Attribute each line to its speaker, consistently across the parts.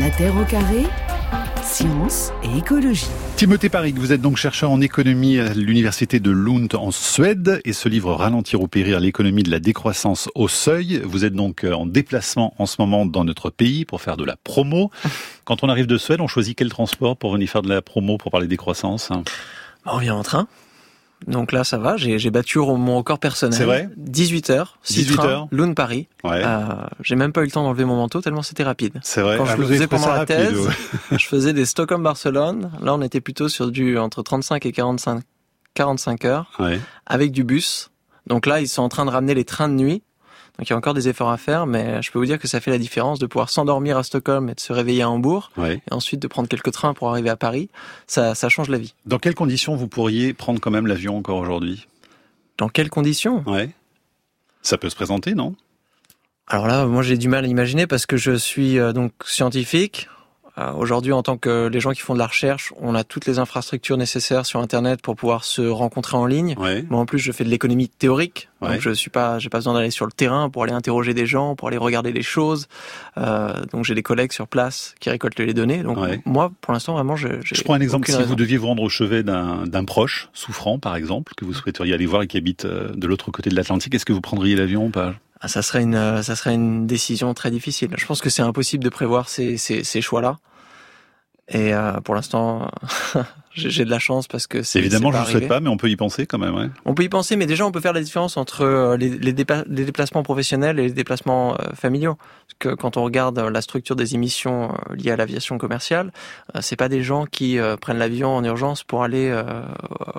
Speaker 1: La Terre au carré, science et écologie.
Speaker 2: Timothée Paris, vous êtes donc chercheur en économie à l'université de Lund en Suède et ce livre Ralentir ou périr l'économie de la décroissance au seuil. Vous êtes donc euh, en déplacement en ce moment dans notre pays pour faire de la promo. Quand on arrive de Suède, on choisit quel transport pour venir faire de la promo pour parler décroissance
Speaker 3: On vient en train. Donc là, ça va. J'ai battu mon record personnel.
Speaker 2: C'est vrai
Speaker 3: 18 heures.
Speaker 2: 18 heures.
Speaker 3: Lune Paris.
Speaker 2: Ouais.
Speaker 3: Euh, j'ai même pas eu le temps d'enlever mon manteau tellement c'était rapide.
Speaker 2: C'est vrai.
Speaker 3: Quand je
Speaker 2: Ah,
Speaker 3: le faisais pendant la
Speaker 2: rapide,
Speaker 3: thèse,
Speaker 2: ouais.
Speaker 3: je faisais des Stockholm-Barcelone. Là, on était plutôt sur du entre 35 et 45, 45 heures
Speaker 2: Ouais.
Speaker 3: avec du bus. Donc là, ils sont en train de ramener les trains de nuit. Donc il y a encore des efforts à faire, mais je peux vous dire que ça fait la différence de pouvoir s'endormir à Stockholm et de se réveiller à Hambourg,
Speaker 2: Ouais.
Speaker 3: et ensuite de prendre quelques trains pour arriver à Paris. Ça, ça change la vie.
Speaker 2: Dans quelles conditions vous pourriez prendre quand même l'avion encore aujourd'hui?
Speaker 3: Dans quelles conditions?
Speaker 2: Ouais. Ça peut se présenter, non?
Speaker 3: Alors là, moi j'ai du mal à imaginer parce que je suis euh, donc scientifique. Euh, Aujourd'hui, en tant que les gens qui font de la recherche, on a toutes les infrastructures nécessaires sur Internet pour pouvoir se rencontrer en ligne.
Speaker 2: Ouais.
Speaker 3: Moi, en plus, je fais de l'économie théorique,
Speaker 2: Ouais.
Speaker 3: donc je suis pas, j'ai pas besoin d'aller sur le terrain pour aller interroger des gens, pour aller regarder les choses. Euh, donc j'ai des collègues sur place qui récoltent les données. Donc
Speaker 2: Ouais.
Speaker 3: moi, pour l'instant, vraiment, je. j'ai
Speaker 2: Je prends un exemple. Si
Speaker 3: raison.
Speaker 2: vous deviez vous rendre au chevet d'un proche souffrant, par exemple, que vous souhaiteriez aller voir et qui habite euh, de l'autre côté de l'Atlantique, est-ce que vous prendriez l'avion ou pas?
Speaker 3: Ah, ça serait une, ça serait une décision très difficile. Je pense que c'est impossible de prévoir ces, ces, ces choix-là. Et euh, pour l'instant, j'ai de la chance parce que c'est
Speaker 2: Évidemment, je ne le souhaite pas, mais on peut y penser quand même. Ouais.
Speaker 3: On peut y penser, mais déjà on peut faire la différence entre euh, les, les, dépa- les déplacements professionnels et les déplacements euh, familiaux. Parce que quand on regarde euh, la structure des émissions liées à l'aviation commerciale, euh, c'est pas des gens qui prennent l'avion en urgence pour aller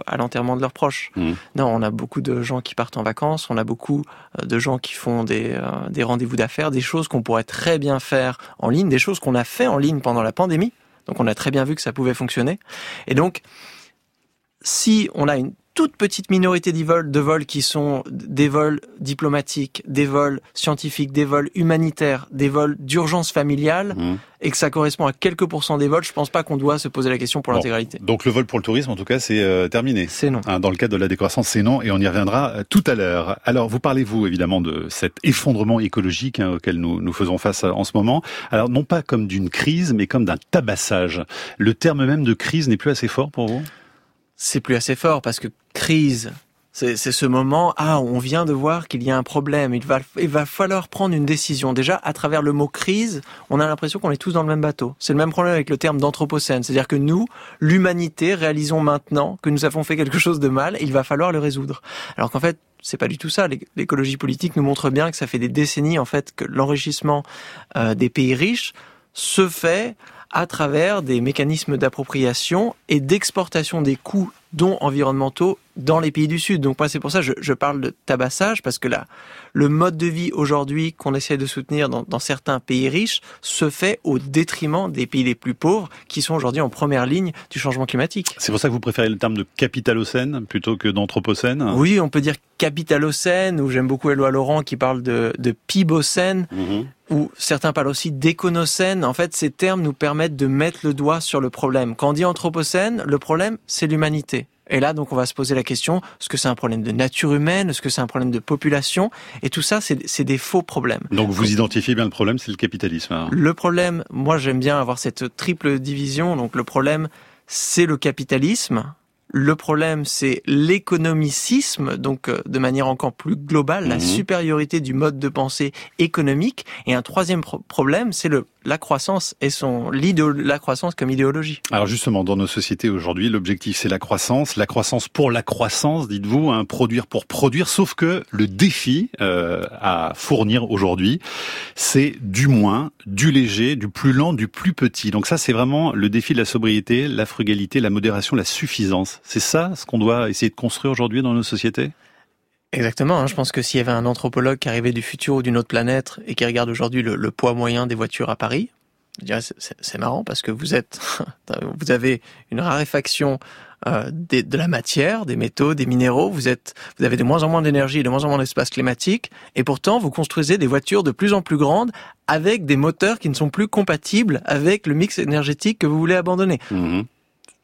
Speaker 3: à l'enterrement de leurs proches.
Speaker 2: Mhm.
Speaker 3: Non, on a beaucoup de gens qui partent en vacances, on a beaucoup de gens qui font des, des rendez-vous d'affaires, des choses qu'on pourrait très bien faire en ligne, des choses qu'on a fait en ligne pendant la pandémie. Donc on a très bien vu que ça pouvait fonctionner. Et donc, si on a une toute petite minorité de vols, de vols qui sont des vols diplomatiques, des vols scientifiques, des vols humanitaires, des vols d'urgence familiale,
Speaker 2: Mhm.
Speaker 3: et que ça correspond à quelques pourcents des vols, je pense pas qu'on doit se poser la question pour
Speaker 2: Bon.
Speaker 3: l'intégralité.
Speaker 2: Donc le vol pour le tourisme, en tout cas, c'est euh, terminé.
Speaker 3: C'est non.
Speaker 2: Hein, Dans le cadre de la décroissance, c'est non, et on y reviendra euh, tout à l'heure. Alors, vous parlez, vous, évidemment, de cet effondrement écologique hein, auquel nous, nous faisons face euh, en ce moment. Alors, non pas comme d'une crise, mais comme d'un tabassage. Le terme même de crise n'est plus assez fort pour vous?
Speaker 3: C'est plus assez fort parce que crise, c'est ce moment, ah, on vient de voir qu'il y a un problème, il va, il va falloir prendre une décision. Déjà, à travers le mot crise, on a l'impression qu'on est tous dans le même bateau. C'est le même problème avec le terme d'anthropocène. C'est-à-dire que nous, l'humanité, réalisons maintenant que nous avons fait quelque chose de mal il va falloir le résoudre. Alors qu'en fait, c'est pas du tout ça. L'é- L'écologie politique nous montre bien que ça fait des décennies, en fait, que l'enrichissement euh, des pays riches se fait à travers des mécanismes d'appropriation et d'exportation des coûts, dont environnementaux, dans les pays du Sud. Donc moi, c'est pour ça que je, je parle de tabassage, parce que là, le mode de vie aujourd'hui qu'on essaie de soutenir dans, dans certains pays riches se fait au détriment des pays les plus pauvres, qui sont aujourd'hui en première ligne du changement climatique.
Speaker 2: C'est pour ça que vous préférez le terme de capitalocène plutôt que d'anthropocène
Speaker 3: Oui, on peut dire capitalocène, ou j'aime beaucoup Éloi Laurent qui parle de, de pibocène,
Speaker 2: Mhm.
Speaker 3: ou certains parlent aussi d'éconocène. En fait, ces termes nous permettent de mettre le doigt sur le problème. Quand on dit anthropocène, le problème, c'est l'humanité. Et là, donc, on va se poser la question, est-ce que c'est un problème de nature humaine Est-ce que c'est un problème de population? Et tout ça, c'est c'est des faux problèmes.
Speaker 2: Donc vous identifiez bien le problème, c'est le capitalisme. hein.
Speaker 3: Le problème, moi j'aime bien avoir cette triple division. Donc le problème, c'est le capitalisme. Le problème, c'est l'économicisme, donc euh, de manière encore plus globale, la
Speaker 2: Mhm.
Speaker 3: supériorité du mode de pensée économique. Et un troisième pro- problème, c'est le la croissance et son la croissance comme idéologie.
Speaker 2: Alors justement, dans nos sociétés aujourd'hui, l'objectif c'est la croissance, la croissance pour la croissance, dites-vous, hein, produire pour produire. Sauf que le défi euh, à fournir aujourd'hui, c'est du moins, du léger, du plus lent, du plus petit. Donc ça, c'est vraiment le défi de la sobriété, la frugalité, la modération, la suffisance. C'est ça ce qu'on doit essayer de construire aujourd'hui dans nos sociétés?
Speaker 3: Exactement. hein. Je pense que s'il y avait un anthropologue qui arrivait du futur ou d'une autre planète et qui regarde aujourd'hui le, le poids moyen des voitures à Paris, je dirais c'est- marrant parce que vous êtes, vous avez une raréfaction euh, des- de la matière, des métaux, des minéraux. Vous êtes, vous avez de moins en moins d'énergie, de moins en moins d'espace climatique, et pourtant vous construisez des voitures de plus en plus grandes avec des moteurs qui ne sont plus compatibles avec le mix énergétique que vous voulez abandonner.
Speaker 2: Mhm.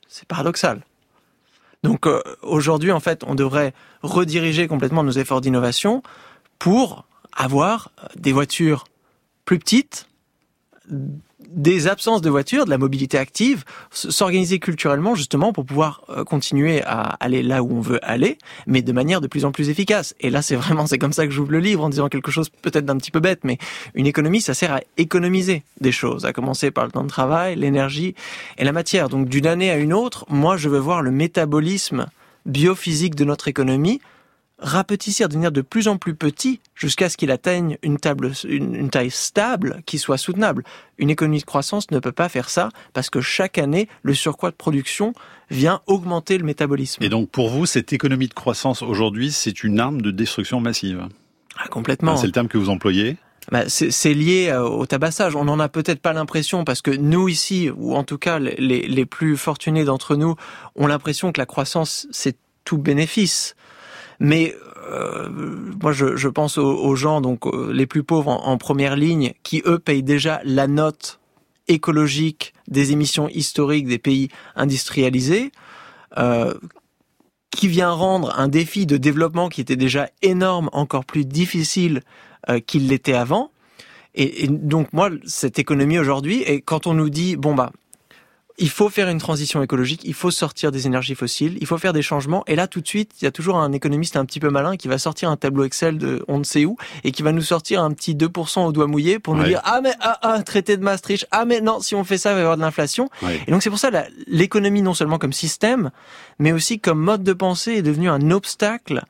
Speaker 3: C'est paradoxal. Donc euh, aujourd'hui, en fait, on devrait rediriger complètement nos efforts d'innovation pour avoir des voitures plus petites, des absences de voitures, de la mobilité active, s'organiser culturellement justement pour pouvoir euh, continuer à aller là où on veut aller, mais de manière de plus en plus efficace. Et là, c'est vraiment, c'est comme ça que j'ouvre le livre en disant quelque chose peut-être d'un petit peu bête, mais une économie, ça sert à économiser des choses, à commencer par le temps de travail, l'énergie et la matière. Donc d'une année à une autre, moi, je veux voir le métabolisme biophysique de notre économie rapetissir, devenir de plus en plus petit jusqu'à ce qu'il atteigne une, table, une, taille stable qui soit soutenable. Une économie de croissance ne peut pas faire ça parce que chaque année, le surcroît de production vient augmenter le métabolisme.
Speaker 2: Et donc pour vous, cette économie de croissance aujourd'hui, c'est une arme de destruction massive
Speaker 3: ah, Complètement.
Speaker 2: c'est le terme que vous employez
Speaker 3: bah, c'est lié euh, au tabassage. On n'en a peut-être pas l'impression parce que nous ici, ou en tout cas les, les plus fortunés d'entre nous, ont l'impression que la croissance, c'est tout bénéfice. Mais euh, moi, je, je pense aux, gens donc euh, les plus pauvres en, première ligne, qui eux payent déjà la note écologique des émissions historiques des pays industrialisés, euh, qui vient rendre un défi de développement qui était déjà énorme encore plus difficile euh, qu'il l'était avant. Et, et, donc moi, cette économie aujourd'hui, et quand on nous dit bon bah il faut faire une transition écologique, il faut sortir des énergies fossiles, il faut faire des changements. Et là, tout de suite, il y a toujours un économiste un petit peu malin qui va sortir un tableau Excel de on ne sait où et qui va nous sortir un petit 2% au doigt mouillé pour nous dire ah mais ah, ah, traité de Maastricht, ah mais non, si on fait ça, il va y avoir de l'inflation. Et donc c'est pour ça l'économie non seulement comme système, mais aussi comme mode de pensée est devenue un obstacle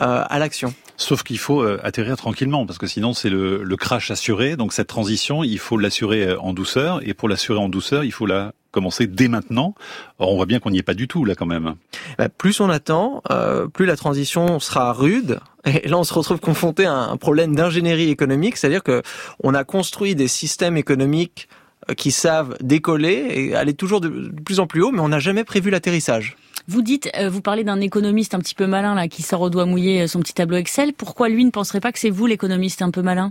Speaker 3: euh, à l'action.
Speaker 2: Sauf qu'il faut euh, atterrir tranquillement, parce que sinon c'est le, le, crash assuré. Donc cette transition, il faut l'assurer euh, en douceur, et pour l'assurer en douceur, il faut la commencer dès maintenant. Or, on voit bien qu'on n'y est pas du tout là quand même.
Speaker 3: Bah, plus on attend, euh, plus la transition sera rude. Et là, on se retrouve confronté à un problème d'ingénierie économique, c'est-à-dire que on a construit des systèmes économiques qui savent décoller et aller toujours de plus en plus haut, mais on n'a jamais prévu l'atterrissage.
Speaker 4: Vous dites, euh, vous parlez d'un économiste un petit peu malin là qui sort au doigt mouillé euh, son petit tableau Excel. Pourquoi lui ne penserait pas que c'est vous l'économiste un peu malin?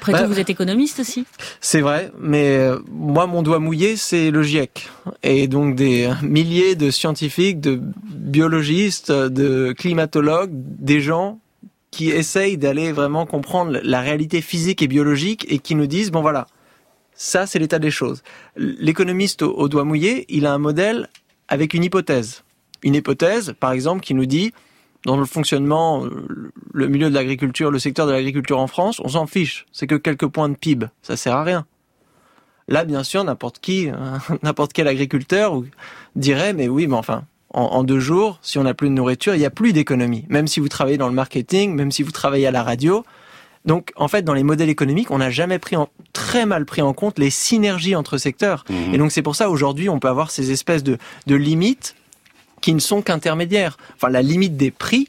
Speaker 4: Après tout, bah, vous êtes économiste aussi.
Speaker 3: C'est vrai, mais euh, moi, mon doigt mouillé, c'est le GIEC. Et donc des milliers de scientifiques, de biologistes, de climatologues, des gens qui essayent d'aller vraiment comprendre la réalité physique et biologique et qui nous disent, bon voilà, ça c'est l'état des choses. L'économiste au doigt mouillé, il a un modèle avec une hypothèse. Une hypothèse, par exemple, qui nous dit, dans le fonctionnement, le milieu de l'agriculture, le secteur de l'agriculture en France, on s'en fiche. C'est que quelques points de PIB. Ça sert à rien. Là, bien sûr, n'importe qui, n'importe quel agriculteur dirait, mais oui, mais enfin, en, deux jours, si on n'a plus de nourriture, il n'y a plus d'économie. Même si vous travaillez dans le marketing, même si vous travaillez à la radio. Donc, en fait, dans les modèles économiques, on n'a jamais pris en, très mal pris en compte les synergies entre secteurs. Mhm. Et donc, c'est pour ça, aujourd'hui, on peut avoir ces espèces de, de limites qui ne sont qu'intermédiaires. Enfin, la limite des prix,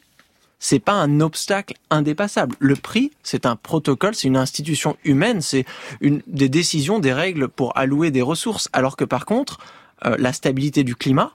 Speaker 3: c'est pas un obstacle indépassable. Le prix, c'est un protocole, c'est une institution humaine, c'est une des décisions, des règles pour allouer des ressources. Alors que par contre, euh, la stabilité du climat,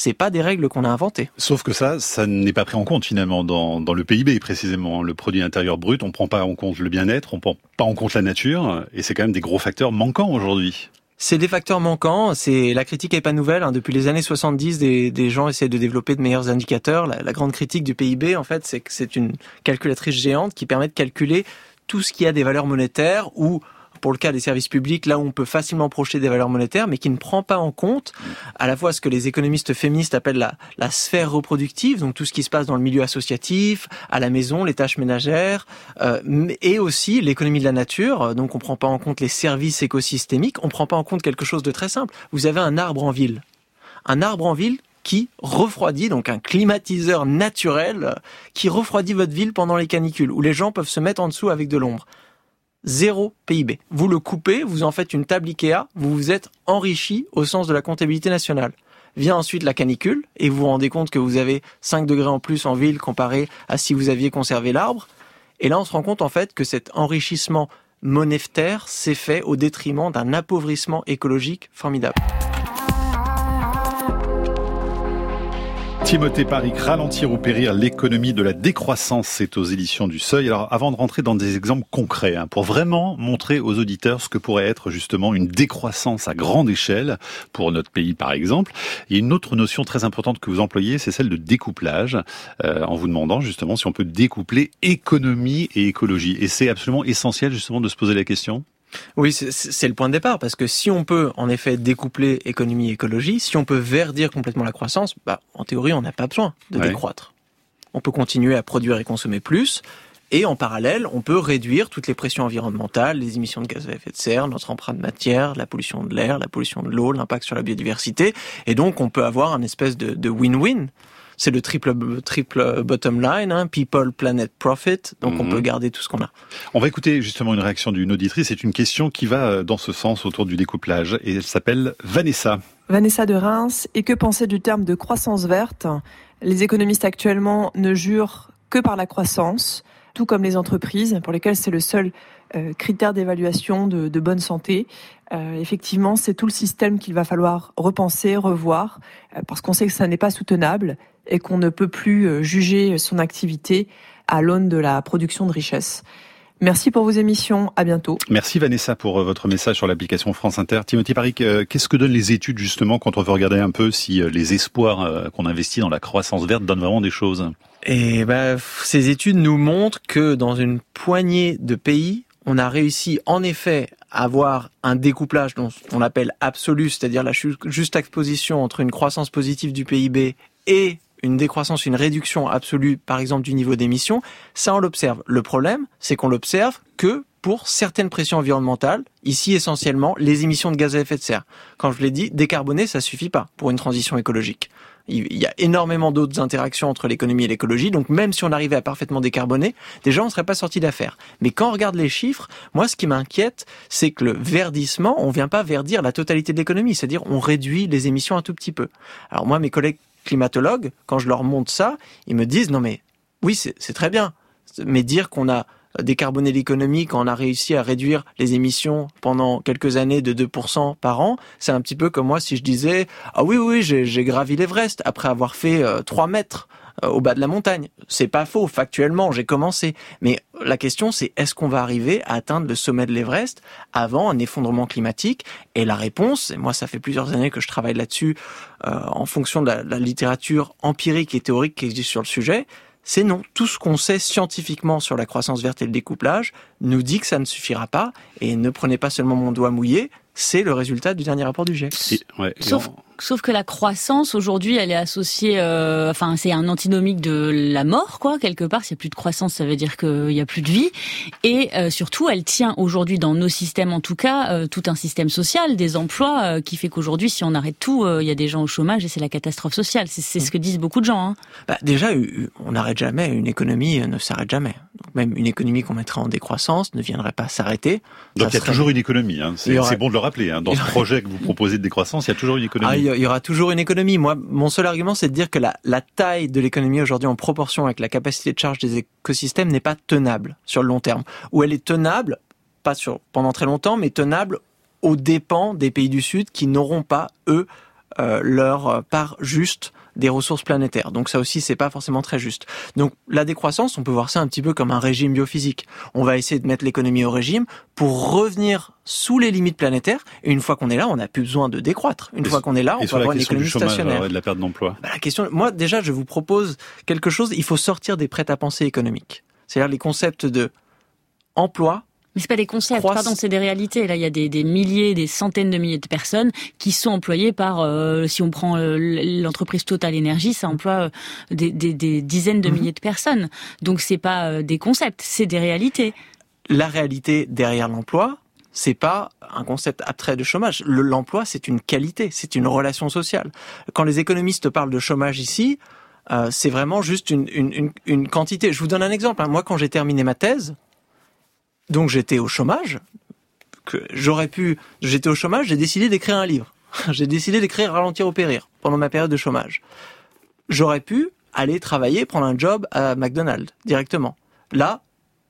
Speaker 3: c'est pas des règles qu'on a inventées.
Speaker 2: Sauf que ça, ça n'est pas pris en compte finalement dans, dans le PIB précisément. Le produit intérieur brut, on prend pas en compte le bien-être, on prend pas en compte la nature, et c'est quand même des gros facteurs manquants aujourd'hui.
Speaker 3: C'est des facteurs manquants. C'est la critique est pas nouvelle. Hein. Depuis les années 70, des, des, gens essaient de développer de meilleurs indicateurs. La, la grande critique du PIB, en fait, c'est que c'est une calculatrice géante qui permet de calculer tout ce qui a des valeurs monétaires ou pour le cas des services publics, là où on peut facilement projeter des valeurs monétaires, mais qui ne prend pas en compte à la fois ce que les économistes féministes appellent la, sphère reproductive, donc tout ce qui se passe dans le milieu associatif, à la maison, les tâches ménagères, euh, et aussi l'économie de la nature. Donc on ne prend pas en compte les services écosystémiques, on ne prend pas en compte quelque chose de très simple. Vous avez un arbre en ville. Un arbre en ville qui refroidit, donc un climatiseur naturel qui refroidit votre ville pendant les canicules, où les gens peuvent se mettre en dessous avec de l'ombre zéro PIB. Vous le coupez, vous en faites une table Ikea, vous vous êtes enrichi au sens de la comptabilité nationale. Vient ensuite la canicule, et vous vous rendez compte que vous avez 5 degrés en plus en ville comparé à si vous aviez conservé l'arbre. Et là, on se rend compte en fait que cet enrichissement monétaire s'est fait au détriment d'un appauvrissement écologique formidable.
Speaker 2: Timothée Paris, ralentir ou périr l'économie de la décroissance, c'est aux éditions du Seuil. Alors avant de rentrer dans des exemples concrets, hein, pour vraiment montrer aux auditeurs ce que pourrait être justement une décroissance à grande échelle pour notre pays par exemple, il y a une autre notion très importante que vous employez, c'est celle de découplage, euh, en vous demandant justement si on peut découpler économie et écologie. Et c'est absolument essentiel justement de se poser la question?
Speaker 3: Oui, c'est le point de départ, parce que si on peut en effet découpler économie et écologie, si on peut verdir complètement la croissance, bah, en théorie, on n'a pas besoin de décroître. On peut continuer à produire et consommer plus, et en parallèle, on peut réduire toutes les pressions environnementales, les émissions de gaz à effet de serre, notre empreinte matière, la pollution de l'air, la pollution de l'eau, l'impact sur la biodiversité. Et donc, on peut avoir un espèce de win-win. C'est le triple, triple bottom line, hein, people, planet, profit. Donc, on mhm. peut garder tout ce qu'on a.
Speaker 2: On va écouter justement une réaction d'une auditrice. C'est une question qui va euh, dans ce sens autour du découplage. Et elle s'appelle Vanessa.
Speaker 5: Vanessa de Reims. Et que penser du terme de croissance verte? Les économistes actuellement ne jurent que par la croissance tout comme les entreprises, pour lesquelles c'est le seul euh, critère d'évaluation de, bonne santé. Euh, effectivement, c'est tout le système qu'il va falloir repenser, revoir, euh, parce qu'on sait que ça n'est pas soutenable et qu'on ne peut plus juger son activité à l'aune de la production de richesse. Merci pour vos émissions. À bientôt.
Speaker 2: Merci Vanessa pour votre message sur l'application France Inter. Timothy Parik, qu'est-ce que donnent les études justement quand on veut regarder un peu si les espoirs qu'on investit dans la croissance verte donnent vraiment des choses?
Speaker 3: Et bah, ces études nous montrent que dans une poignée de pays, on a réussi en effet à avoir un découplage dont on appelle absolu, c'est-à-dire la juste exposition entre une croissance positive du PIB et une décroissance, une réduction absolue, par exemple, du niveau d'émission, ça on l'observe. Le problème, c'est qu'on l'observe que pour certaines pressions environnementales, ici essentiellement les émissions de gaz à effet de serre. Quand je l'ai dit, décarboner, ça suffit pas pour une transition écologique. Il y a énormément d'autres interactions entre l'économie et l'écologie, donc même si on arrivait à parfaitement décarboner, déjà on ne serait pas sorti d'affaire. Mais quand on regarde les chiffres, moi ce qui m'inquiète, c'est que le verdissement, on vient pas verdir la totalité de l'économie, c'est-à-dire on réduit les émissions un tout petit peu. Alors moi, mes collègues climatologues, quand je leur montre ça, ils me disent non mais oui c'est très bien, mais dire qu'on a décarboner l'économie quand on a réussi à réduire les émissions pendant quelques années de 2% par an, c'est un petit peu comme moi si je disais ah oui oui j'ai gravi l'Everest après avoir fait 3 euh, mètres euh, au bas de la montagne. C'est pas faux, factuellement, j'ai commencé. Mais la question, c'est est-ce qu'on va arriver à atteindre le sommet de l'Everest avant un effondrement climatique? Et la réponse, et moi ça fait plusieurs années que je travaille là-dessus euh, en fonction de la littérature empirique et théorique qui existe sur le sujet, c'est non. Tout ce qu'on sait scientifiquement sur la croissance verte et le découplage nous dit que ça ne suffira pas. Et ne prenez pas seulement mon doigt mouillé, c'est le résultat du dernier rapport du GIEC.
Speaker 4: Sauf que la croissance aujourd'hui, elle est associée, euh, enfin c'est un antinomique de la mort, quoi. Quelque part, s'il n'y a plus de croissance, ça veut dire qu'il n'y a plus de vie. Et euh, surtout, elle tient aujourd'hui dans nos systèmes, en tout cas, euh, tout un système social, des emplois, qui fait qu'aujourd'hui, si on arrête tout, il y a des gens au chômage et c'est la catastrophe sociale. C'est ce que disent beaucoup de gens. Hein.
Speaker 3: Bah, déjà, on n'arrête jamais. Une économie ne s'arrête jamais. Donc même une économie qu'on mettrait en décroissance ne viendrait pas s'arrêter.
Speaker 2: Donc il y a toujours une économie. Hein. C'est bon de le rappeler. Hein. Dans ce projet que vous proposez de décroissance, il y a toujours une économie.
Speaker 3: Ah, il y aura toujours une économie. Moi, mon seul argument, c'est de dire que la, taille de l'économie aujourd'hui en proportion avec la capacité de charge des écosystèmes n'est pas tenable sur le long terme. Ou elle est tenable, pas sur pendant très longtemps, mais tenable aux dépens des pays du Sud qui n'auront pas, eux, euh, leur part juste des ressources planétaires. Donc ça aussi, c'est pas forcément très juste. Donc la décroissance, on peut voir ça un petit peu comme un régime biophysique. On va essayer de mettre l'économie au régime pour revenir sous les limites planétaires. Et une fois qu'on est là, on n'a plus besoin de décroître. Une fois qu'on est là, on peut avoir une économie stationnaire.
Speaker 2: Et de la perte d'emploi.
Speaker 3: Bah, la question, moi déjà, je vous propose quelque chose. Il faut sortir des prêts à penser économiques. C'est-à-dire les concepts de emploi,
Speaker 4: mais c'est pas des concepts, pardon, c'est des réalités. Là, il y a des, des, milliers, des centaines de milliers de personnes qui sont employées par, euh, si on prend euh, l'entreprise Total Énergie, ça emploie euh, des, des, des, dizaines de mhm. milliers de personnes. Donc c'est pas des concepts, c'est des réalités.
Speaker 3: La réalité derrière l'emploi, c'est pas un concept abstrait de chômage. L'emploi, c'est une qualité, c'est une relation sociale. Quand les économistes parlent de chômage ici, c'est vraiment juste une, une, une, quantité. Je vous donne un exemple. Hein. Moi, quand j'ai terminé ma thèse, donc j'étais au chômage, que j'aurais pu, j'étais au chômage, j'ai décidé d'écrire un livre. j'ai décidé d'écrire Ralentir ou périr pendant ma période de chômage. J'aurais pu aller travailler, prendre un job à McDonald's directement. Là,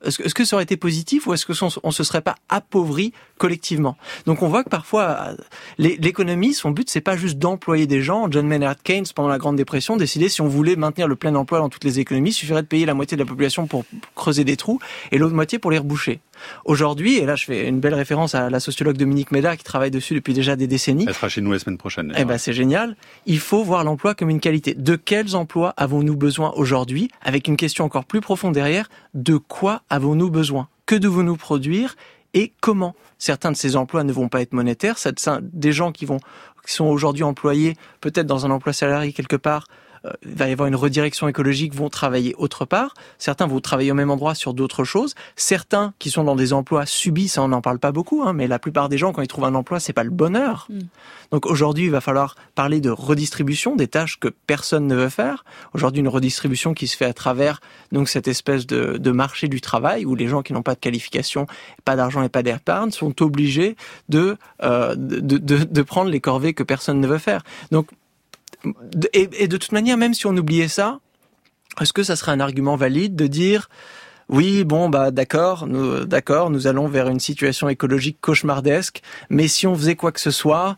Speaker 3: est-ce que, ça aurait été positif ou est-ce que on, se serait pas appauvri collectivement? Donc on voit que parfois l'économie, son but c'est pas juste d'employer des gens. John Maynard Keynes pendant la Grande Dépression décidait si on voulait maintenir le plein emploi dans toutes les économies, il suffirait de payer la moitié de la population pour creuser des trous et l'autre moitié pour les reboucher. Aujourd'hui, et là je fais une belle référence à la sociologue Dominique Médard qui travaille dessus depuis déjà des décennies.
Speaker 2: Elle sera chez nous la semaine prochaine.
Speaker 3: Eh ben c'est génial. Il faut voir l'emploi comme une qualité. De quels emplois avons-nous besoin aujourd'hui? Avec une question encore plus profonde derrière, de quoi avons-nous besoin? Que devons-nous produire? Et comment? Certains de ces emplois ne vont pas être monétaires, des gens qui vont qui sont aujourd'hui employés peut-être dans un emploi salarié quelque part il va y avoir une redirection écologique, vont travailler autre part. Certains vont travailler au même endroit sur d'autres choses. Certains qui sont dans des emplois subis, ça on n'en parle pas beaucoup, hein, mais la plupart des gens quand ils trouvent un emploi, c'est pas le bonheur. Mm. Donc aujourd'hui, il va falloir parler de redistribution des tâches que personne ne veut faire. Aujourd'hui, une redistribution qui se fait à travers donc cette espèce de, de marché du travail où les gens qui n'ont pas de qualification, pas d'argent et pas d'épargne sont obligés de, euh, de, de, de prendre les corvées que personne ne veut faire. Donc et, de toute manière, même si on oubliait ça, est-ce que ça serait un argument valide de dire oui, bon, bah d'accord, nous, d'accord, nous allons vers une situation écologique cauchemardesque, mais si on faisait quoi que ce soit,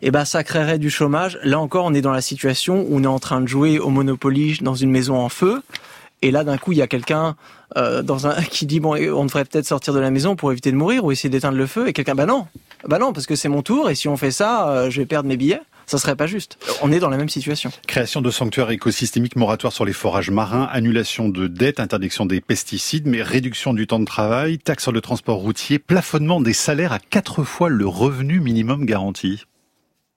Speaker 3: eh ben ça créerait du chômage. Là encore, on est dans la situation où on est en train de jouer au Monopoly dans une maison en feu. Et là, d'un coup, il y a quelqu'un euh, dans un qui dit bon, on devrait peut-être sortir de la maison pour éviter de mourir ou essayer d'éteindre le feu. Et quelqu'un, bah non, bah non, parce que c'est mon tour. Et si on fait ça, euh, je vais perdre mes billets ça serait pas juste. On est dans la même situation.
Speaker 2: Création de sanctuaires écosystémiques, moratoire sur les forages marins, annulation de dettes, interdiction des pesticides, mais réduction du temps de travail, taxe sur le transport routier, plafonnement des salaires à quatre fois le revenu minimum garanti.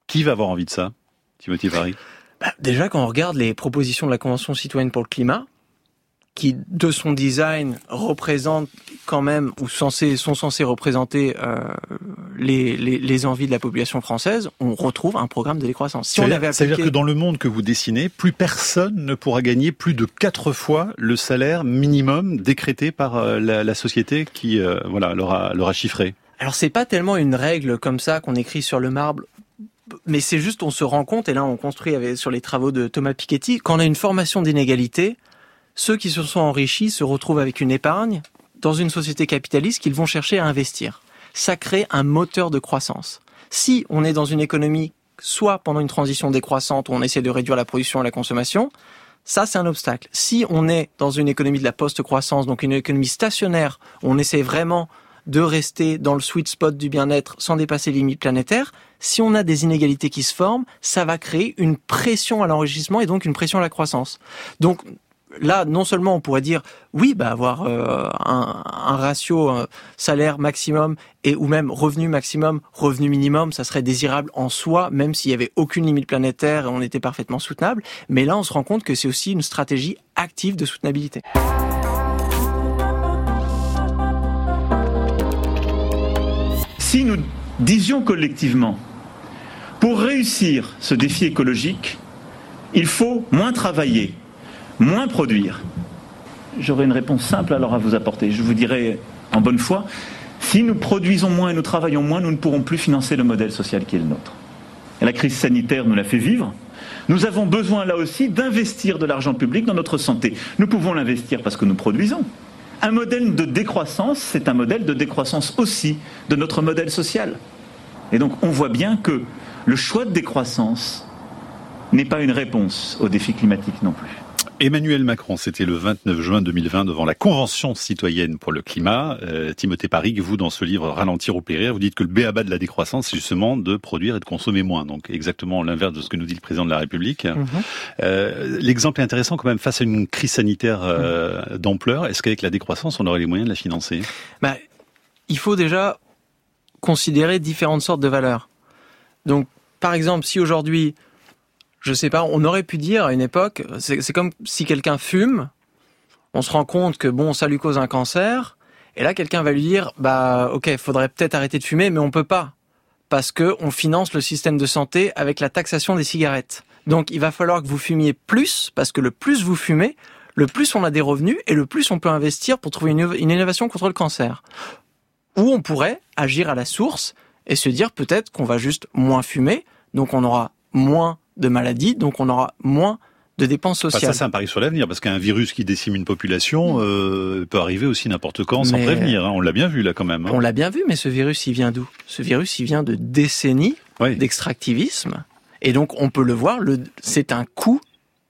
Speaker 2: Qui va avoir envie de ça, Timothy Paris
Speaker 3: bah, Déjà, quand on regarde les propositions de la Convention citoyenne pour le climat, qui de son design représente quand même ou censé, sont censés représenter euh, les, les, les, envies de la population française, on retrouve un programme de décroissance.
Speaker 2: Si ça, on avait ça veut dire que dans le monde que vous dessinez, plus personne ne pourra gagner plus de quatre fois le salaire minimum décrété par euh, la, la, société qui euh, voilà leur a, leur a chiffré.
Speaker 3: Alors c'est pas tellement une règle comme ça qu'on écrit sur le marbre mais c'est juste on se rend compte, et là on construit avec, sur les travaux de Thomas Piketty, quand on a une formation d'inégalité, ceux qui se sont enrichis se retrouvent avec une épargne dans une société capitaliste qu'ils vont chercher à investir. Ça crée un moteur de croissance. Si on est dans une économie, soit pendant une transition décroissante où on essaie de réduire la production et la consommation, ça, c'est un obstacle. Si on est dans une économie de la post-croissance, donc une économie stationnaire, où on essaie vraiment de rester dans le sweet spot du bien-être sans dépasser les limites planétaires, si on a des inégalités qui se forment, ça va créer une pression à l'enrichissement et donc une pression à la croissance. Donc, là, non seulement on pourrait dire oui, bah avoir euh, un, ratio euh, salaire maximum et ou même revenu maximum, revenu minimum, ça serait désirable en soi, même s'il y avait aucune limite planétaire et on était parfaitement soutenable. Mais là, on se rend compte que c'est aussi une stratégie active de soutenabilité.
Speaker 6: Si nous disions collectivement, pour réussir ce défi écologique, il faut moins travailler, moins produire J'aurais une réponse simple alors à vous apporter. Je vous dirais en bonne foi, si nous produisons moins et nous travaillons moins, nous ne pourrons plus financer le modèle social qui est le nôtre. La crise sanitaire nous l'a fait vivre. Nous avons besoin là aussi d'investir de l'argent public dans notre santé. Nous pouvons l'investir parce que nous produisons. Un modèle de décroissance, c'est un modèle de décroissance aussi de notre modèle social. Et donc on voit bien que le choix de décroissance n'est pas une réponse au défi climatique non plus.
Speaker 2: Emmanuel Macron, c'était le 29 juin 2020 devant la Convention citoyenne pour le climat. Euh, Timothée Paris, vous, dans ce livre Ralentir ou périr, vous dites que le béaba de la décroissance, c'est justement de produire et de consommer moins. Donc exactement l'inverse de ce que nous dit le président de la République. Mhm. Euh, l'exemple est intéressant quand même face à une crise sanitaire euh, d'ampleur. Est-ce qu'avec la décroissance, on aurait les moyens de la financer?
Speaker 3: Bah, Il faut déjà considérer différentes sortes de valeurs. Donc, par exemple, si aujourd'hui je sais pas, on aurait pu dire à une époque, c'est comme si quelqu'un fume, on se rend compte que bon, ça lui cause un cancer, et là quelqu'un va lui dire, bah ok, faudrait peut-être arrêter de fumer, mais on peut pas parce que on finance le système de santé avec la taxation des cigarettes. Donc il va falloir que vous fumiez plus parce que le plus vous fumez, le plus on a des revenus et le plus on peut investir pour trouver une, une innovation contre le cancer. Ou on pourrait agir à la source et se dire peut-être qu'on va juste moins fumer, donc on aura moins de maladies, donc on aura moins de dépenses sociales.
Speaker 2: ça, c'est un pari sur l'avenir, parce qu'un virus qui décime une population mm. euh, peut arriver aussi n'importe quand sans prévenir. Hein. On l'a bien vu là quand même. Hein.
Speaker 3: On l'a bien vu, mais ce virus, il vient d'où? Ce virus, il vient de décennies d'extractivisme. Et donc, on peut le voir, c'est un coût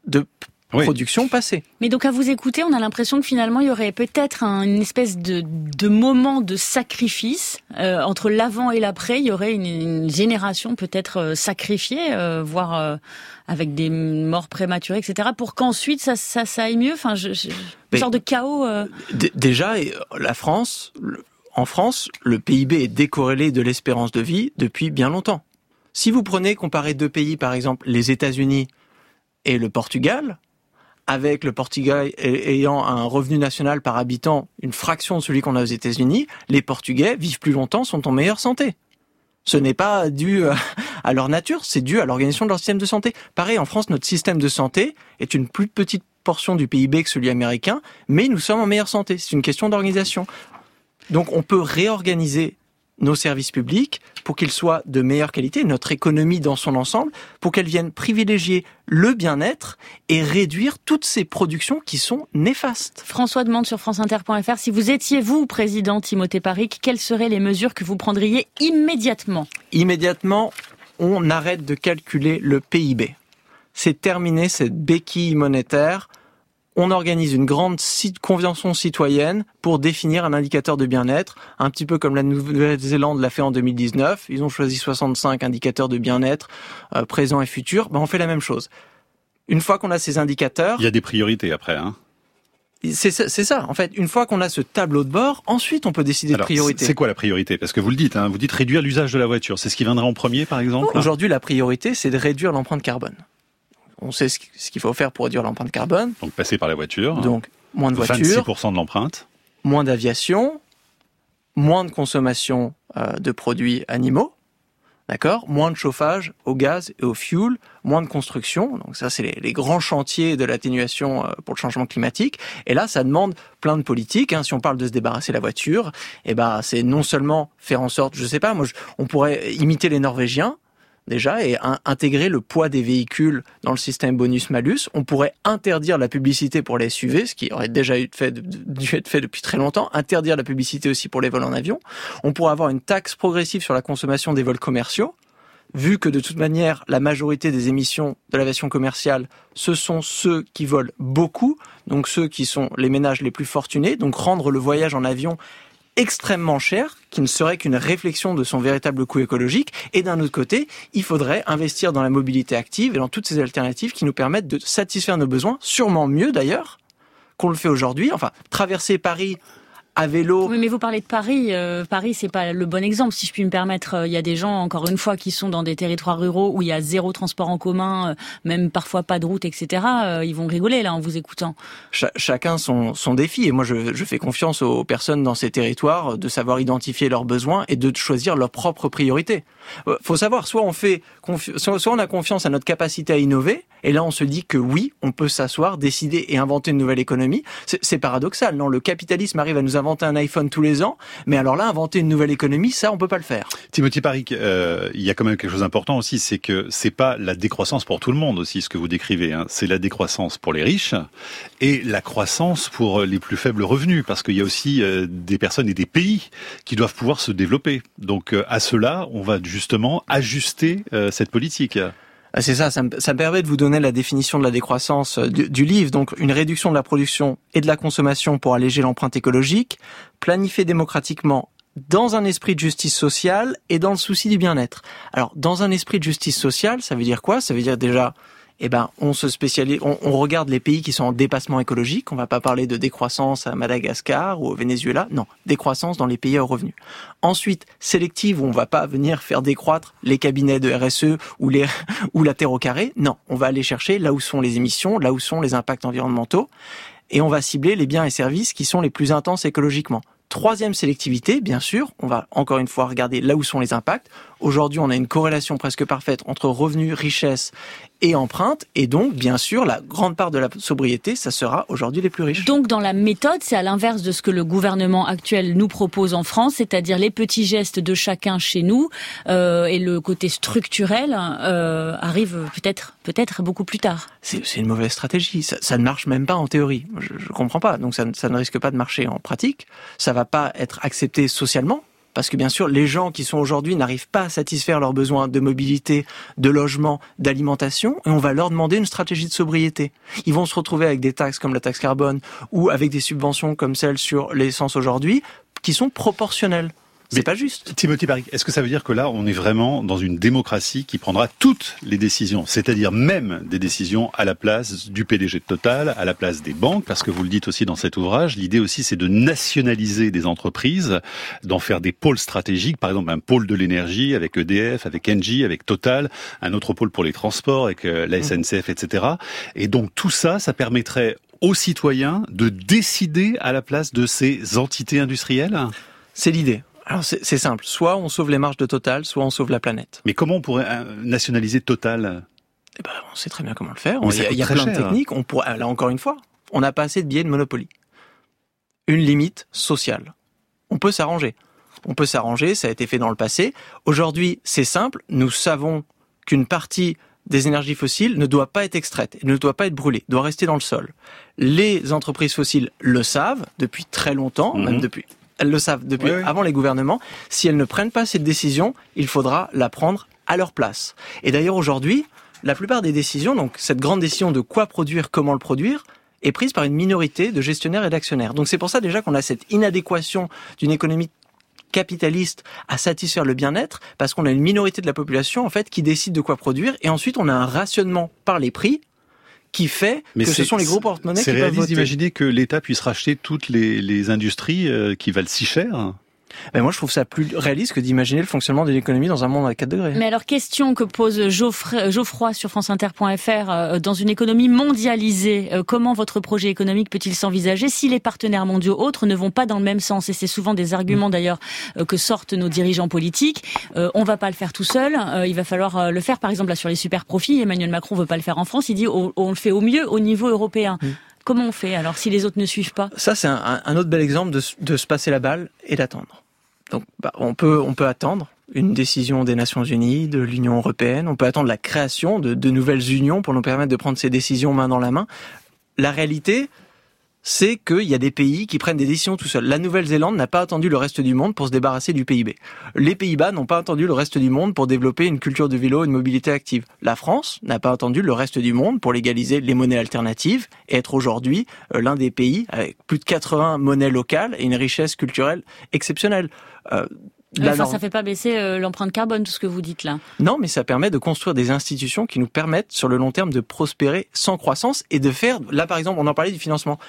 Speaker 3: de production passée.
Speaker 4: Mais donc à vous écouter, on a l'impression que finalement il y aurait peut-être une espèce de, de moment de sacrifice euh, entre l'avant et l'après. Il y aurait une, génération peut-être euh, sacrifiée, euh, voire avec des morts prématurées, etc. Pour qu'ensuite ça, ça, aille mieux. Enfin, je, une sorte de chaos.
Speaker 3: Déjà, la France, en France, le PIB est décorrélé de l'espérance de vie depuis bien longtemps. Si vous prenez, comparez deux pays, par exemple les États-Unis et le Portugal, avec le Portugal ayant un revenu national par habitant une fraction de celui qu'on a aux États-Unis, les Portugais vivent plus longtemps, sont en meilleure santé. Ce n'est pas dû à leur nature, c'est dû à l'organisation de leur système de santé. Pareil, en France, notre système de santé est une plus petite portion du PIB que celui américain, mais nous sommes en meilleure santé. C'est une question d'organisation. Donc on peut réorganiser nos services publics pour qu'ils soient de meilleure qualité, notre économie dans son ensemble, pour qu'elle vienne privilégier le bien-être et réduire toutes ces productions qui sont néfastes.
Speaker 4: François demande sur franceinter.fr si vous étiez vous président Timothée Paric, quelles seraient les mesures que vous prendriez immédiatement?
Speaker 3: Immédiatement, on arrête de calculer le PIB. C'est terminé cette béquille monétaire on organise une grande convention citoyenne pour définir un indicateur de bien-être, un petit peu comme la Nouvelle-Zélande l'a fait en 2019. Ils ont choisi 65 indicateurs de bien-être euh, présents et futurs. Ben, on fait la même chose. Une fois qu'on a ces indicateurs,
Speaker 2: il y a des priorités après. Hein
Speaker 3: c'est ça, en fait. Une fois qu'on a ce tableau de bord, ensuite on peut décider de priorité.
Speaker 2: C'est quoi la priorité? Parce que vous le dites, hein, vous dites réduire l'usage de la voiture. C'est ce qui viendra en premier, par exemple
Speaker 3: Aujourd'hui, la priorité, c'est de réduire l'empreinte carbone on sait ce qu'il faut faire pour réduire l'empreinte carbone.
Speaker 2: Donc passer par la voiture.
Speaker 3: Donc moins de voitures.
Speaker 2: 26% de l'empreinte.
Speaker 3: Moins d'aviation, moins de consommation euh, de produits animaux. D'accord? Moins de chauffage au gaz et au fuel, moins de construction. Donc ça, c'est les, grands chantiers de l'atténuation euh, pour le changement climatique. Et là, ça demande plein de politiques. Hein. Si on parle de se débarrasser de la voiture, eh ben, c'est non seulement faire en sorte, je sais pas, moi, on pourrait imiter les Norvégiens, déjà et intégrer le poids des véhicules dans le système bonus-malus. On pourrait interdire la publicité pour les SUV, ce qui aurait déjà eu fait, dû être fait depuis très longtemps, interdire la publicité aussi pour les vols en avion. On pourrait avoir une taxe progressive sur la consommation des vols commerciaux, vu que de toute manière, la majorité des émissions de l'aviation commerciale, ce sont ceux qui volent beaucoup, donc ceux qui sont les ménages les plus fortunés, donc rendre le voyage en avion extrêmement cher, qui ne serait qu'une réflexion de son véritable coût écologique. Et d'un autre côté, il faudrait investir dans la mobilité active et dans toutes ces alternatives qui nous permettent de satisfaire nos besoins, sûrement mieux d'ailleurs qu'on le fait aujourd'hui. Enfin, traverser Paris à vélo.
Speaker 4: Oui, mais vous parlez de Paris. Euh, Paris, c'est pas le bon exemple, si je puis me permettre. Euh, il y a des gens, encore une fois, qui sont dans des territoires ruraux où il y a zéro transport en commun, euh, même parfois pas de route, etc. ils vont rigoler là en vous écoutant.
Speaker 3: chacun son, son défi. Et moi, je, je fais confiance aux personnes dans ces territoires de savoir identifier leurs besoins et de choisir leurs propres priorités. Faut savoir, soit on fait, soit on a confiance à notre capacité à innover, et là on se dit que oui, on peut s'asseoir, décider et inventer une nouvelle économie. C'est paradoxal, non? Le capitalisme arrive à nous inventer un iPhone tous les ans, mais alors là, inventer une nouvelle économie, ça, on peut pas le faire.
Speaker 2: Timothy Paric, euh, il y a quand même quelque chose d'important aussi, c'est que c'est pas la décroissance pour tout le monde aussi, ce que vous décrivez. Hein. C'est la décroissance pour les riches et la croissance pour les plus faibles revenus, parce qu'il y a aussi euh, des personnes et des pays qui doivent pouvoir se développer. Donc euh, à cela, on va justement ajuster cette politique.
Speaker 3: Ah, c'est ça, ça me, permet de vous donner la définition de la décroissance euh, du, livre. Donc une réduction de la production et de la consommation pour alléger l'empreinte écologique, planifier démocratiquement dans un esprit de justice sociale et dans le souci du bien-être. Alors dans un esprit de justice sociale, ça veut dire quoi? Ça veut dire déjà eh ben, on se spécialise, on, regarde les pays qui sont en dépassement écologique. On va pas parler de décroissance à Madagascar ou au Venezuela. Non, décroissance dans les pays à revenus. Ensuite, sélective, on va pas venir faire décroître les cabinets de RSE ou les, ou la terre au carré. Non, on va aller chercher là où sont les émissions, là où sont les impacts environnementaux. Et on va cibler les biens et services qui sont les plus intenses écologiquement. Troisième sélectivité, bien sûr, on va encore une fois regarder là où sont les impacts. Aujourd'hui, on a une corrélation presque parfaite entre revenus, richesse et empreinte. Et donc, bien sûr, la grande part de la sobriété, ça sera aujourd'hui les plus riches.
Speaker 4: Donc, dans la méthode, c'est à l'inverse de ce que le gouvernement actuel nous propose en France, c'est-à-dire les petits gestes de chacun chez nous euh, et le côté structurel euh, arrive peut-être peut-être beaucoup plus tard.
Speaker 3: C'est une mauvaise stratégie. Ça, ça, ne marche même pas en théorie. Je, je comprends pas. Donc, ça, ça ne risque pas de marcher en pratique. Ça va pas être accepté socialement parce que bien sûr, les gens qui sont aujourd'hui n'arrivent pas à satisfaire leurs besoins de mobilité, de logement, d'alimentation, et on va leur demander une stratégie de sobriété. Ils vont se retrouver avec des taxes comme la taxe carbone ou avec des subventions comme celles sur l'essence aujourd'hui, qui sont proportionnelles. C'est pas juste.
Speaker 2: Timothy Barrick, est-ce que ça veut dire que là, on est vraiment dans une démocratie qui prendra toutes les décisions, c'est-à-dire même des décisions à la place du PDG de Total, à la place des banques, parce que vous le dites aussi dans cet ouvrage, l'idée aussi c'est de nationaliser des entreprises, d'en faire des pôles stratégiques, par exemple un pôle de l'énergie avec EDF, avec Engie, avec Total, un autre pôle pour les transports avec euh, la mmh. SNCF, etc. Et donc tout ça, ça permettrait aux citoyens de décider à la place de ces entités industrielles?
Speaker 3: C'est l'idée. Alors c'est simple, soit on sauve les marges de Total, soit on sauve la planète.
Speaker 2: Mais comment on pourrait euh, nationaliser Total?
Speaker 3: Eh ben, On sait très bien comment le faire. Il y a, plein de techniques. On pourrait, là encore une fois, on n'a pas assez de biais de monopoly. Une limite sociale. On peut s'arranger. On peut s'arranger, ça a été fait dans le passé. Aujourd'hui, c'est simple, nous savons qu'une partie des énergies fossiles ne doit pas être extraite, ne doit pas être brûlée, doit rester dans le sol. Les entreprises fossiles le savent depuis très longtemps, même mhm. depuis elles le savent depuis avant les gouvernements. Si elles ne prennent pas cette décision, il faudra la prendre à leur place. Et d'ailleurs aujourd'hui, la plupart des décisions, donc cette grande décision de quoi produire, comment le produire, est prise par une minorité de gestionnaires et d'actionnaires. Donc c'est pour ça déjà qu'on a cette inadéquation d'une économie capitaliste à satisfaire le bien-être parce qu'on a une minorité de la population en fait qui décide de quoi produire et ensuite on a un rationnement par les prix qui fait que ce sont les gros porte-monnaies qui peuvent voter.
Speaker 2: C'est réaliste d'imaginer que l'État puisse racheter toutes les, les industries euh, qui valent si cher
Speaker 3: ben moi, je trouve ça plus réaliste que d'imaginer le fonctionnement de l'économie dans un monde à 4 degrés.
Speaker 4: Mais alors, question que pose Geoffroy sur franceinter.fr, euh, dans une économie mondialisée, euh, comment votre projet économique peut-il s'envisager si les partenaires mondiaux autres ne vont pas dans le même sens? Et c'est souvent des arguments mm. d'ailleurs euh, que sortent nos dirigeants politiques. on va pas le faire tout seul, il va falloir le faire par exemple là sur les super profits. Emmanuel Macron veut pas le faire en France, il dit on, le fait au mieux au niveau européen. Mm. Comment on fait alors si les autres ne suivent pas?
Speaker 3: Ça, c'est un, autre bel exemple de, de se passer la balle et d'attendre. Donc bah, on peut on peut attendre une décision des Nations Unies, de l'Union européenne. On peut attendre la création de, de nouvelles unions pour nous permettre de prendre ces décisions main dans la main. La réalité, c'est qu'il y a des pays qui prennent des décisions tout seuls. La Nouvelle-Zélande n'a pas attendu le reste du monde pour se débarrasser du PIB. Les Pays-Bas n'ont pas attendu le reste du monde pour développer une culture de vélo et une mobilité active. La France n'a pas attendu le reste du monde pour légaliser les monnaies alternatives et être aujourd'hui euh, l'un des pays avec plus de 80 monnaies locales et une richesse culturelle exceptionnelle.
Speaker 4: Euh, enfin, ça fait pas baisser euh, l'empreinte carbone, tout ce que vous dites là.
Speaker 3: Non, mais ça permet de construire des institutions qui nous permettent, sur le long terme, de prospérer sans croissance et de faire. Là, par exemple, on en parlait du financement.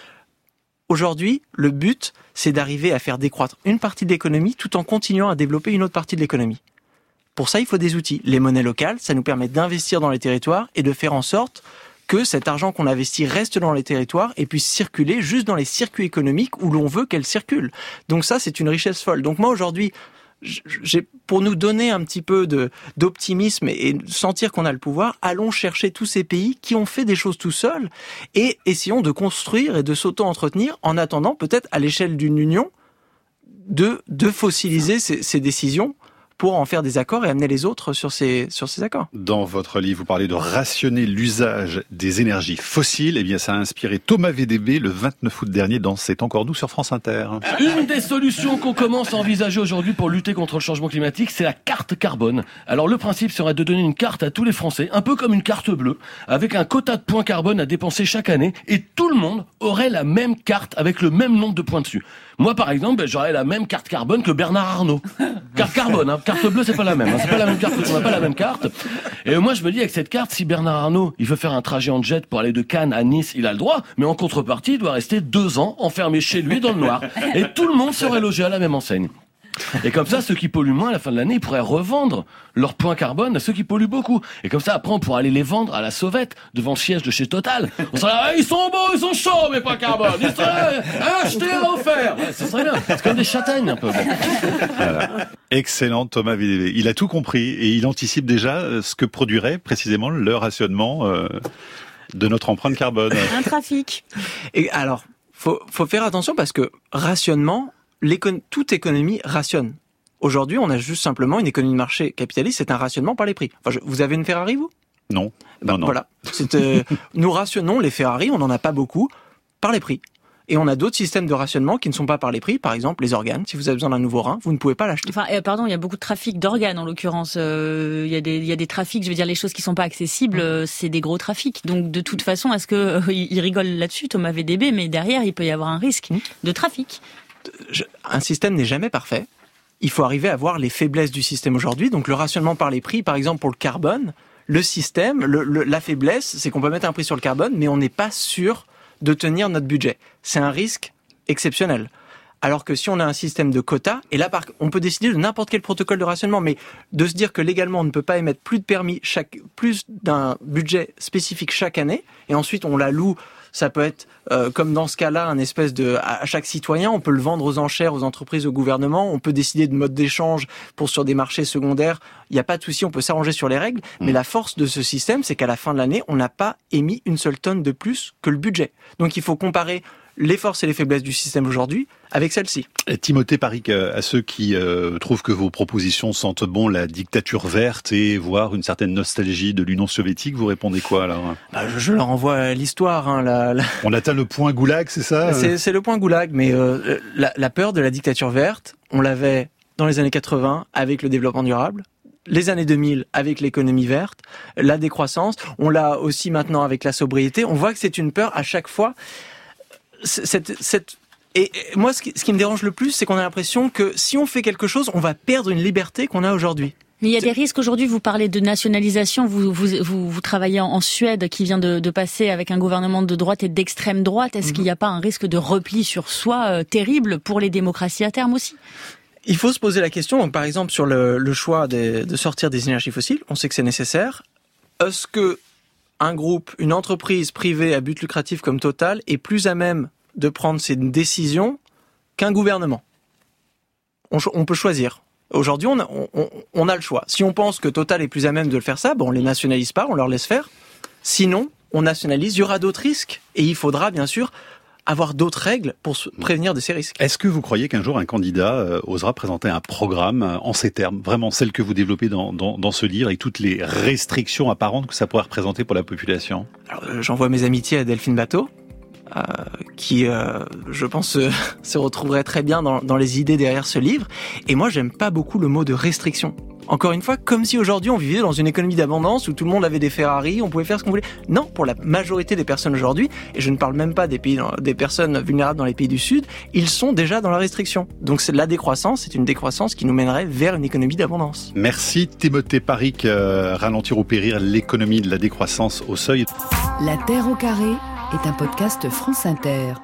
Speaker 3: Aujourd'hui, le but, c'est d'arriver à faire décroître une partie de l'économie tout en continuant à développer une autre partie de l'économie. Pour ça, il faut des outils. Les monnaies locales, ça nous permet d'investir dans les territoires et de faire en sorte que cet argent qu'on investit reste dans les territoires et puisse circuler juste dans les circuits économiques où l'on veut qu'elle circule. Donc ça, c'est une richesse folle. Donc moi, aujourd'hui, pour nous donner un petit peu d'optimisme et, sentir qu'on a le pouvoir, allons chercher tous ces pays qui ont fait des choses tout seuls et essayons de construire et de s'auto-entretenir en attendant peut-être à l'échelle d'une union de fossiliser ces décisions pour en faire des accords et amener les autres sur ces, sur ces accords.
Speaker 2: Dans votre livre, vous parlez de rationner l'usage des énergies fossiles. Eh bien, ça a inspiré Thomas VDB le 29 août dernier dans C'est encore nous sur France Inter.
Speaker 7: Une des solutions qu'on commence à envisager aujourd'hui pour lutter contre le changement climatique, c'est la carte carbone. Alors, le principe serait de donner une carte à tous les Français, un peu comme une carte bleue, avec un quota de points carbone à dépenser chaque année, et tout le monde aurait la même carte avec le même nombre de points dessus. Moi, par exemple, ben, j'aurais la même carte carbone que Bernard Arnault. Carte carbone, hein. carte bleue, c'est pas la même. Hein. C'est pas la même carte, on n'a pas la même carte. Et moi, je me dis, avec cette carte, si Bernard Arnault, il veut faire un trajet en jet pour aller de Cannes à Nice, il a le droit. Mais en contrepartie, il doit rester deux ans enfermé chez lui dans le noir. Et tout le monde serait logé à la même enseigne. Et comme ça, ceux qui polluent moins à la fin de l'année, ils pourraient revendre leurs points carbone à ceux qui polluent beaucoup. Et comme ça, après, on pourra aller les vendre à la sauvette devant le siège de chez Total. On serait là, ils sont beaux, ils sont chauds, mes points carbone. Ils seraient achetés à offert. Ouais, ce serait bien. C'est comme des châtaignes, un peu.
Speaker 2: Excellent, Thomas Vidévé. Il a tout compris et il anticipe déjà euh, ce que produirait précisément le rationnement euh, de notre empreinte carbone.
Speaker 4: Un trafic.
Speaker 3: Et alors, faut, faut faire attention parce que rationnement, toute économie rationne. Aujourd'hui, on a juste simplement une économie de marché capitaliste, c'est un rationnement par les prix. vous avez une Ferrari, vous?
Speaker 2: Non.
Speaker 3: Ben,
Speaker 2: non,
Speaker 3: Voilà. Euh, nous rationnons les Ferrari, on n'en a pas beaucoup, par les prix. Et on a d'autres systèmes de rationnement qui ne sont pas par les prix. Par exemple, les organes. Si vous avez besoin d'un nouveau rein, vous ne pouvez pas l'acheter.
Speaker 4: Enfin, euh, pardon, il y a beaucoup de trafic d'organes en l'occurrence. Euh, il y a des, il y a des trafics. Je veux dire, les choses qui sont pas accessibles, c'est des gros trafics. Donc, de toute façon, est-ce que il rigole là-dessus, Thomas VDB, mais derrière, il peut y avoir un risque de trafic
Speaker 3: un système n'est jamais parfait. il faut arriver à voir les faiblesses du système aujourd'hui. Donc le rationnement par les prix, par exemple pour le carbone, le système, la faiblesse, c'est qu'on peut mettre un prix sur le carbone, mais on n'est pas sûr de tenir notre budget. C'est un risque exceptionnel. Alors que si on a un système de quotas, et là, on peut décider de n'importe quel protocole de rationnement, mais de se dire que légalement, on ne peut pas émettre plus de permis, chaque, plus d'un budget spécifique chaque année, et ensuite on la loue ça peut être, euh, comme dans ce cas-là, un espèce de... À chaque citoyen, on peut le vendre aux enchères, aux entreprises, au gouvernement. On peut décider de mode d'échange pour sur des marchés secondaires. Il n'y a pas de souci, on peut s'arranger sur les règles. Mmh. Mais la force de ce système, c'est qu'à la fin de l'année, on n'a pas émis une seule tonne de plus que le budget. Donc il faut comparer les forces et les faiblesses du système aujourd'hui avec celle-ci.
Speaker 2: Timothée Paric, euh, à ceux qui euh, trouvent que vos propositions sentent bon la dictature verte et voire une certaine nostalgie de l'Union soviétique, vous répondez quoi alors?
Speaker 3: Bah, je, leur envoie à l'histoire. Hein,
Speaker 2: On atteint le point goulag, c'est ça?
Speaker 3: C'est le point goulag, mais euh, la, la peur de la dictature verte, on l'avait dans les années 80 avec le développement durable, les années 2000 avec l'économie verte, la décroissance, on l'a aussi maintenant avec la sobriété. On voit que c'est une peur à chaque fois cette, cette et moi, ce qui, ce qui me dérange le plus, c'est qu'on a l'impression que si on fait quelque chose, on va perdre une liberté qu'on a aujourd'hui.
Speaker 4: Mais il y a des risques aujourd'hui. Vous parlez de nationalisation. Vous, vous, vous, vous travaillez en Suède, qui vient de, de, passer avec un gouvernement de droite et d'extrême droite. Est-ce mhm. qu'il n'y a pas un risque de repli sur soi euh, terrible pour les démocraties à terme aussi?
Speaker 3: Il faut se poser la question. Donc, par exemple, sur le, le choix de, de sortir des énergies fossiles, on sait que c'est nécessaire. Est-ce que un groupe, une entreprise privée à but lucratif comme Total est plus à même de prendre ces décisions qu'un gouvernement. On, peut choisir. Aujourd'hui, on a, le choix. Si on pense que Total est plus à même de le faire ça, bon, on les nationalise pas, on leur laisse faire. Sinon, on nationalise. Il y aura d'autres risques et il faudra bien sûr avoir d'autres règles pour se prévenir de ces risques.
Speaker 2: Est-ce que vous croyez qu'un jour un candidat euh, osera présenter un programme euh, en ces termes, vraiment celle que vous développez dans, dans, ce livre, et toutes les restrictions apparentes que ça pourrait représenter pour la population?
Speaker 3: Euh, J'envoie mes amitiés à Delphine Bateau. Qui, je pense, se retrouverait très bien dans, dans les idées derrière ce livre. Et moi, j'aime pas beaucoup le mot de restriction. Encore une fois, comme si aujourd'hui on vivait dans une économie d'abondance où tout le monde avait des Ferrari, on pouvait faire ce qu'on voulait. Non, pour la majorité des personnes aujourd'hui, et je ne parle même pas des pays, des personnes vulnérables dans les pays du Sud, ils sont déjà dans la restriction. Donc c'est la décroissance, c'est une décroissance qui nous mènerait vers une économie d'abondance.
Speaker 2: Merci Timothée Paric, euh, ralentir ou périr l'économie de la décroissance au seuil.
Speaker 1: La Terre au carré est un podcast France Inter.